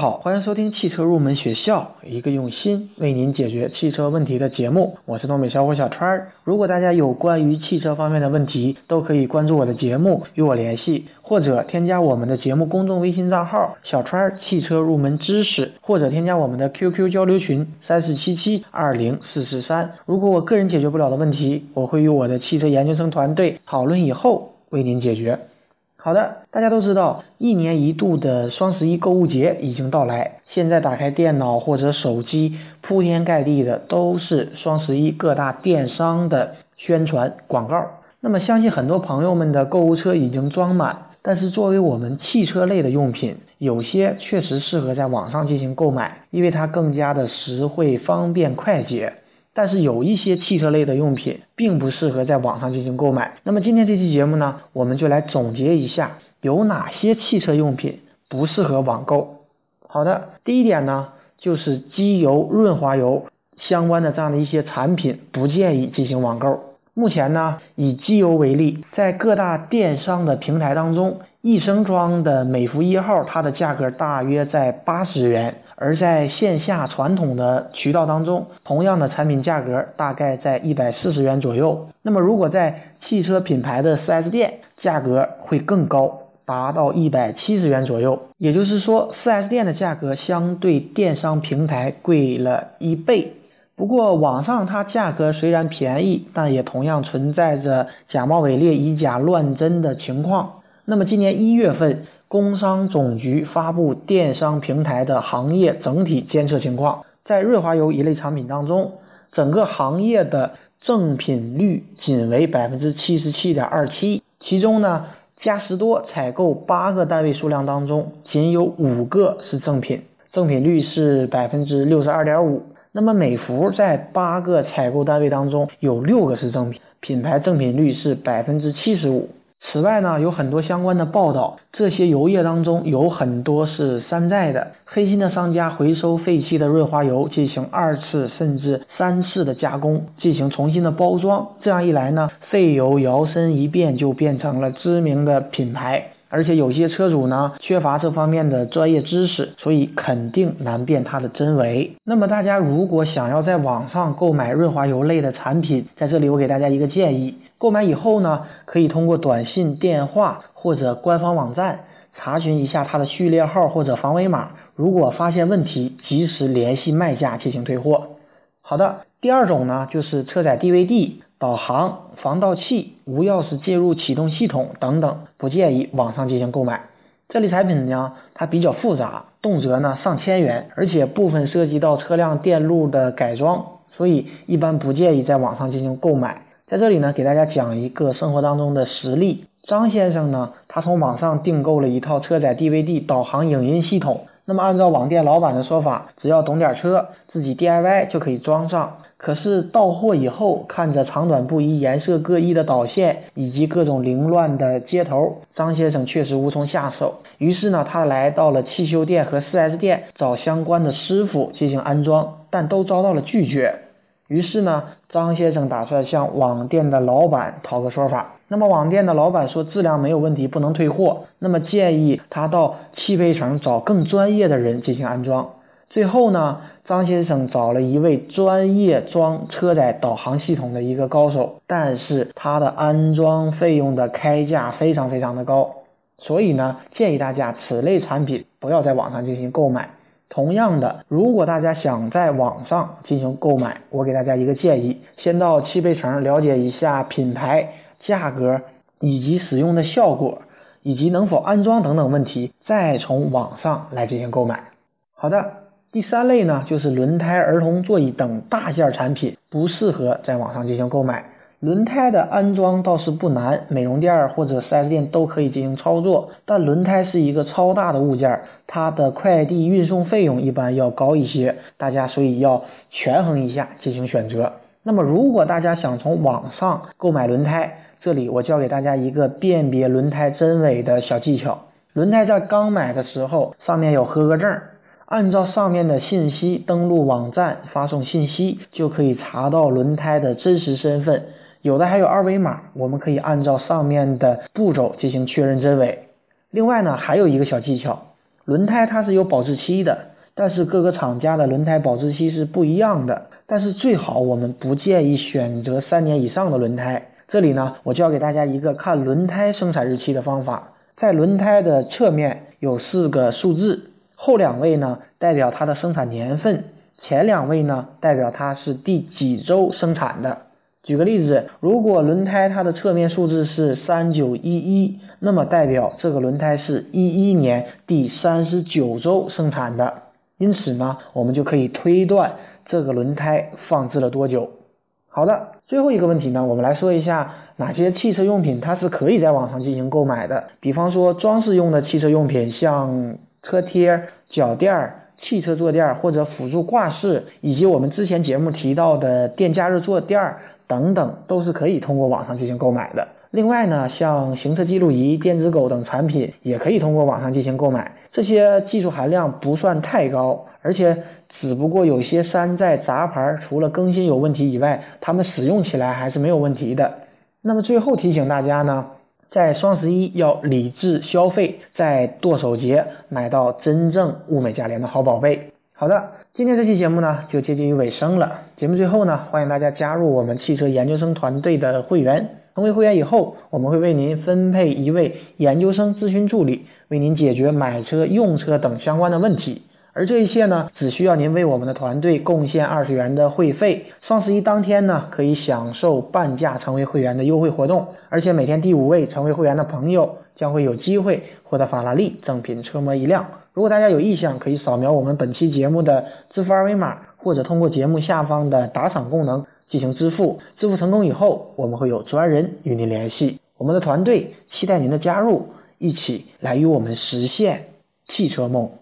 好，欢迎收听汽车入门学校，一个用心为您解决汽车问题的节目。我是东北小伙小川儿。如果大家有关于汽车方面的问题，都可以关注我的节目与我联系，或者添加我们的节目公众微信账号“小川儿汽车入门知识”，或者添加我们的 QQ 交流群三四七七二零四四三。如果我个人解决不了的问题，我会与我的汽车研究生团队讨论以后为您解决。好的，大家都知道，一年一度的双十一购物节已经到来。现在打开电脑或者手机，铺天盖地的都是双十一各大电商的宣传广告。那么，相信很多朋友们的购物车已经装满。但是，作为我们汽车类的用品，有些确实适合在网上进行购买，因为它更加的实惠、方便、快捷。但是有一些汽车类的用品并不适合在网上进行购买。那么今天这期节目呢，我们就来总结一下有哪些汽车用品不适合网购。好的，第一点呢，就是机油、润滑油相关的这样的一些产品不建议进行网购。目前呢，以机油为例，在各大电商的平台当中，一升装的美孚一号，它的价格大约在八十元。而在线下传统的渠道当中，同样的产品价格大概在一百四十元左右。那么如果在汽车品牌的 4S 店，价格会更高，达到一百七十元左右。也就是说，4S 店的价格相对电商平台贵了一倍。不过网上它价格虽然便宜，但也同样存在着假冒伪劣、以假乱真的情况。那么今年一月份。工商总局发布电商平台的行业整体监测情况，在润滑油一类产品当中，整个行业的正品率仅为百分之七十七点二七，其中呢，嘉实多采购八个单位数量当中，仅有五个是正品，正品率是百分之六十二点五。那么美孚在八个采购单位当中，有六个是正品，品牌正品率是百分之七十五。此外呢，有很多相关的报道，这些油液当中有很多是山寨的，黑心的商家回收废弃的润滑油进行二次甚至三次的加工，进行重新的包装。这样一来呢，废油摇身一变就变成了知名的品牌。而且有些车主呢缺乏这方面的专业知识，所以肯定难辨它的真伪。那么大家如果想要在网上购买润滑油类的产品，在这里我给大家一个建议：购买以后呢，可以通过短信、电话或者官方网站查询一下它的序列号或者防伪码。如果发现问题，及时联系卖家进行退货。好的，第二种呢就是车载 DVD。导航、防盗器、无钥匙进入启动系统等等，不建议网上进行购买。这类产品呢，它比较复杂，动辄呢上千元，而且部分涉及到车辆电路的改装，所以一般不建议在网上进行购买。在这里呢，给大家讲一个生活当中的实例。张先生呢，他从网上订购了一套车载 DVD 导航影音系统。那么按照网店老板的说法，只要懂点车，自己 DIY 就可以装上。可是到货以后，看着长短不一、颜色各异的导线以及各种凌乱的接头，张先生确实无从下手。于是呢，他来到了汽修店和 4S 店找相关的师傅进行安装，但都遭到了拒绝。于是呢，张先生打算向网店的老板讨个说法。那么网店的老板说质量没有问题，不能退货。那么建议他到汽配城找更专业的人进行安装。最后呢，张先生找了一位专业装车载导航系统的一个高手，但是他的安装费用的开价非常非常的高。所以呢，建议大家此类产品不要在网上进行购买。同样的，如果大家想在网上进行购买，我给大家一个建议：先到汽配城了解一下品牌。价格以及使用的效果，以及能否安装等等问题，再从网上来进行购买。好的，第三类呢，就是轮胎、儿童座椅等大件产品，不适合在网上进行购买。轮胎的安装倒是不难，美容店或者 4S 店都可以进行操作。但轮胎是一个超大的物件，它的快递运送费用一般要高一些，大家所以要权衡一下进行选择。那么，如果大家想从网上购买轮胎，这里我教给大家一个辨别轮胎真伪的小技巧。轮胎在刚买的时候，上面有合格证，按照上面的信息登录网站发送信息，就可以查到轮胎的真实身份。有的还有二维码，我们可以按照上面的步骤进行确认真伪。另外呢，还有一个小技巧，轮胎它是有保质期的，但是各个厂家的轮胎保质期是不一样的。但是最好我们不建议选择三年以上的轮胎。这里呢，我教给大家一个看轮胎生产日期的方法，在轮胎的侧面有四个数字，后两位呢代表它的生产年份，前两位呢代表它是第几周生产的。举个例子，如果轮胎它的侧面数字是三九一一，那么代表这个轮胎是一一年第三十九周生产的。因此呢，我们就可以推断这个轮胎放置了多久。好的，最后一个问题呢，我们来说一下哪些汽车用品它是可以在网上进行购买的。比方说装饰用的汽车用品，像车贴、脚垫、汽车坐垫或者辅助挂饰，以及我们之前节目提到的电加热坐垫。等等都是可以通过网上进行购买的。另外呢，像行车记录仪、电子狗等产品也可以通过网上进行购买。这些技术含量不算太高，而且只不过有些山寨杂牌，除了更新有问题以外，它们使用起来还是没有问题的。那么最后提醒大家呢，在双十一要理智消费，在剁手节买到真正物美价廉的好宝贝。好的，今天这期节目呢就接近于尾声了。节目最后呢，欢迎大家加入我们汽车研究生团队的会员。成为会员以后，我们会为您分配一位研究生咨询助理，为您解决买车、用车等相关的问题。而这一切呢，只需要您为我们的团队贡献二十元的会费。双十一当天呢，可以享受半价成为会员的优惠活动，而且每天第五位成为会员的朋友将会有机会获得法拉利正品车模一辆。如果大家有意向，可以扫描我们本期节目的支付二维码，或者通过节目下方的打赏功能进行支付。支付成功以后，我们会有专人与您联系。我们的团队期待您的加入，一起来与我们实现汽车梦。